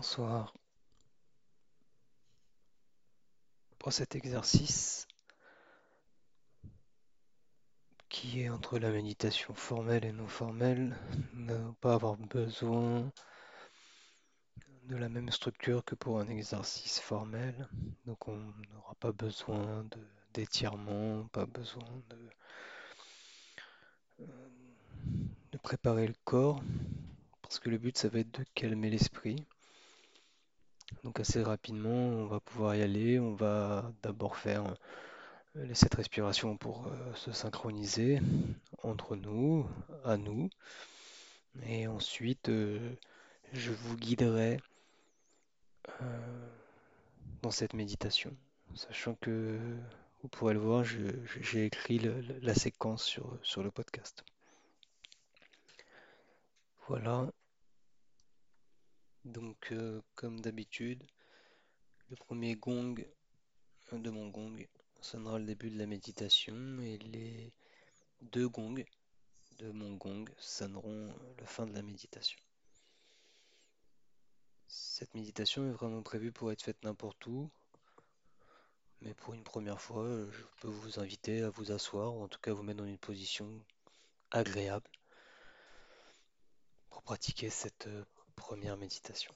Bonsoir. Pour cet exercice qui est entre la méditation formelle et non formelle, ne pas avoir besoin de la même structure que pour un exercice formel. Donc on n'aura pas besoin d'étirement, pas besoin de, euh, de préparer le corps, parce que le but ça va être de calmer l'esprit. Donc assez rapidement, on va pouvoir y aller. On va d'abord faire euh, les sept respirations pour euh, se synchroniser entre nous, à nous. Et ensuite, euh, je vous guiderai dans cette méditation, sachant que vous pourrez le voir, j'ai écrit la séquence sur, sur le podcast. Voilà, donc euh, comme d'habitude, le premier gong de mon gong sonnera le début de la méditation et les deux gongs de mon gong sonneront le fin de la méditation. Cette méditation est vraiment prévue pour être faite n'importe où, mais pour une première fois, euh, je peux vous inviter à vous asseoir, ou en tout cas vous mettre dans une position agréable pour pratiquer cette euh, première méditation.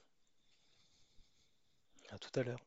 À tout à l'heure.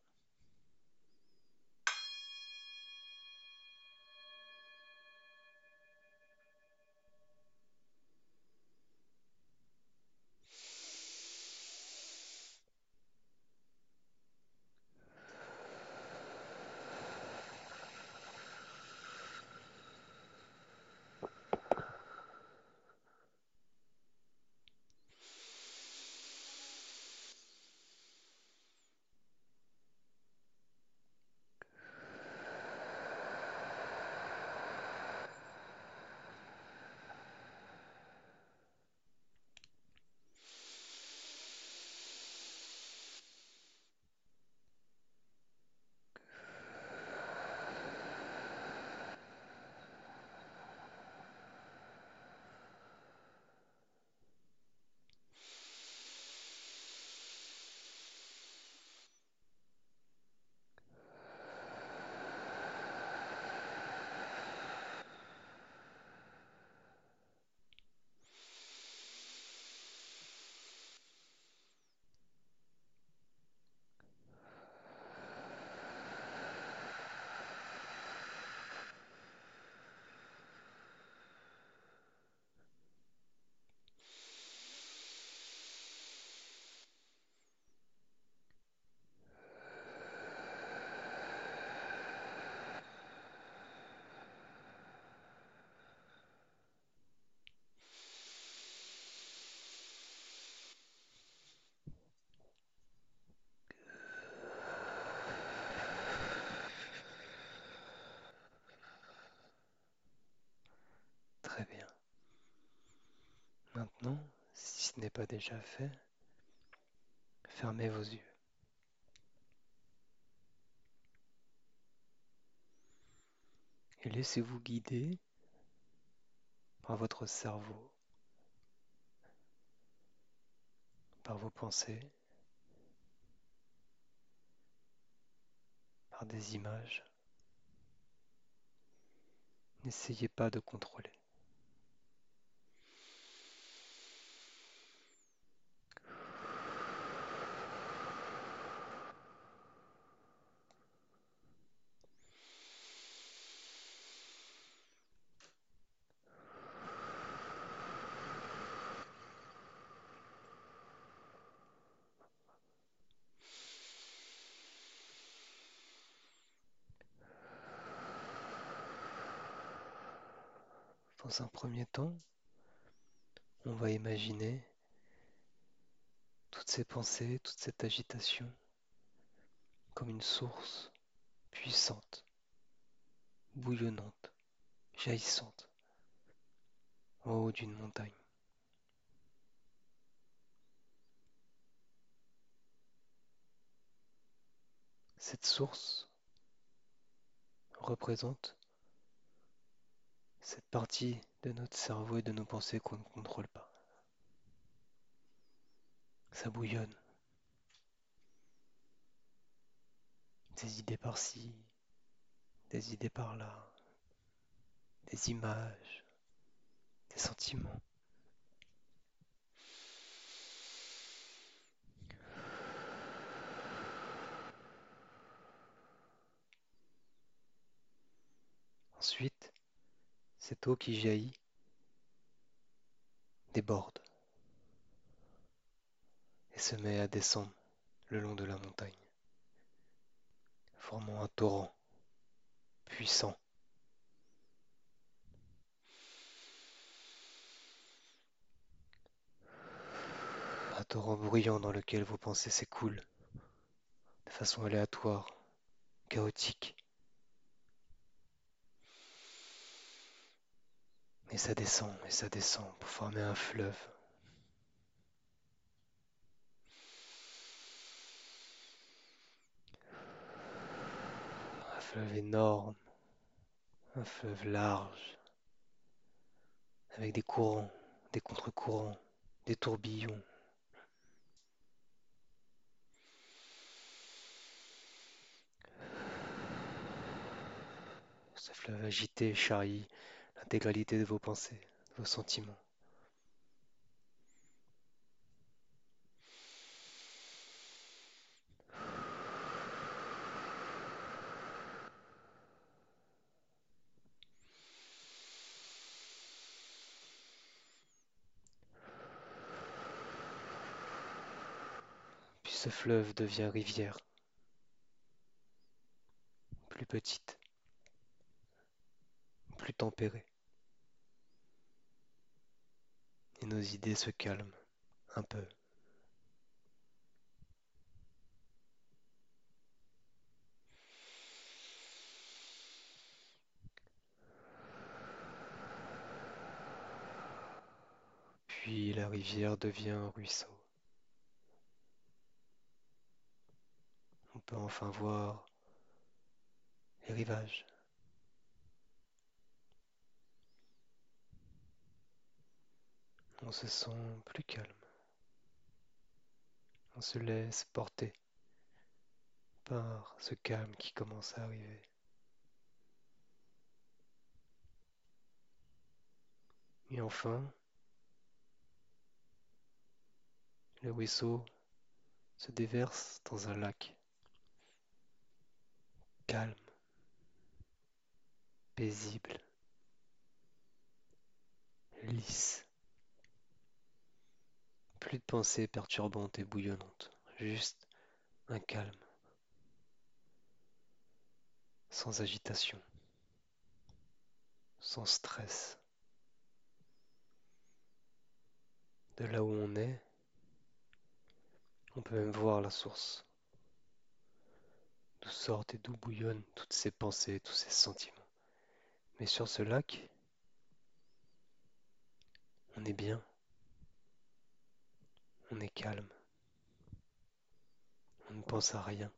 Très bien. Maintenant, si ce n'est pas déjà fait, fermez vos yeux et laissez-vous guider par votre cerveau, par vos pensées, par des images. N'essayez pas de contrôler. Dans un premier temps, on va imaginer toutes ces pensées, toute cette agitation comme une source puissante, bouillonnante, jaillissante, en haut d'une montagne. Cette source représente cette partie de notre cerveau et de nos pensées qu'on ne contrôle pas. Ça bouillonne, des idées par-ci, des idées par-là, des images, des sentiments. Ensuite, cette eau qui jaillit déborde et se met à descendre le long de la montagne, formant un torrent puissant. Un torrent bruyant dans lequel vos pensées s'écoulent de façon aléatoire, chaotique. Et ça descend, et ça descend pour former un fleuve. Un fleuve énorme, un fleuve large, avec des courants, des contre-courants, des tourbillons. Ce fleuve agité charrie l'intégralité de vos pensées, de vos sentiments. Puis ce fleuve devient rivière, plus petite, plus tempérée. Et nos idées se calment un peu. Puis la rivière devient un ruisseau. On peut enfin voir les rivages. On se sent plus calme. On se laisse porter par ce calme qui commence à arriver. Et enfin, le ruisseau se déverse dans un lac calme, paisible, lisse. Plus de pensées perturbantes et bouillonnantes, juste un calme, sans agitation, sans stress. De là où on est, on peut même voir la source, d'où sortent et d'où bouillonnent toutes ces pensées, tous ces sentiments. Mais sur ce lac, on est bien, on est calme, on ne pense à rien.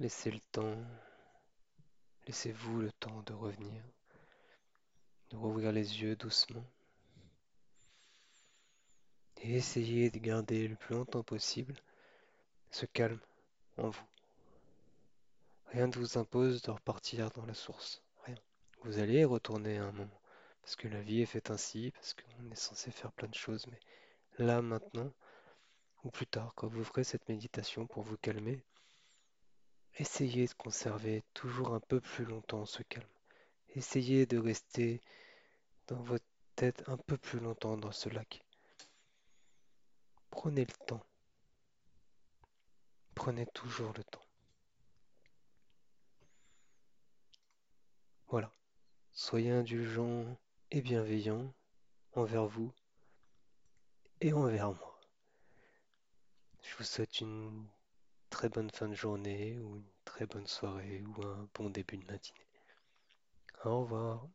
Laissez le temps, laissez-vous le temps de revenir, de rouvrir les yeux doucement. Et essayez de garder le plus longtemps possible ce calme en vous. Rien ne vous impose de repartir dans la source, rien. Vous allez retourner à un moment, parce que la vie est faite ainsi, parce qu'on est censé faire plein de choses, mais là, maintenant, ou plus tard, quand vous ferez cette méditation pour vous calmer, Essayez de conserver toujours un peu plus longtemps ce calme. Essayez de rester dans votre tête un peu plus longtemps dans ce lac. Prenez le temps. Prenez toujours le temps. Voilà. Soyez indulgent et bienveillant envers vous et envers moi. Je vous souhaite une très bonne fin de journée ou une très bonne soirée ou un bon début de matinée. Au revoir.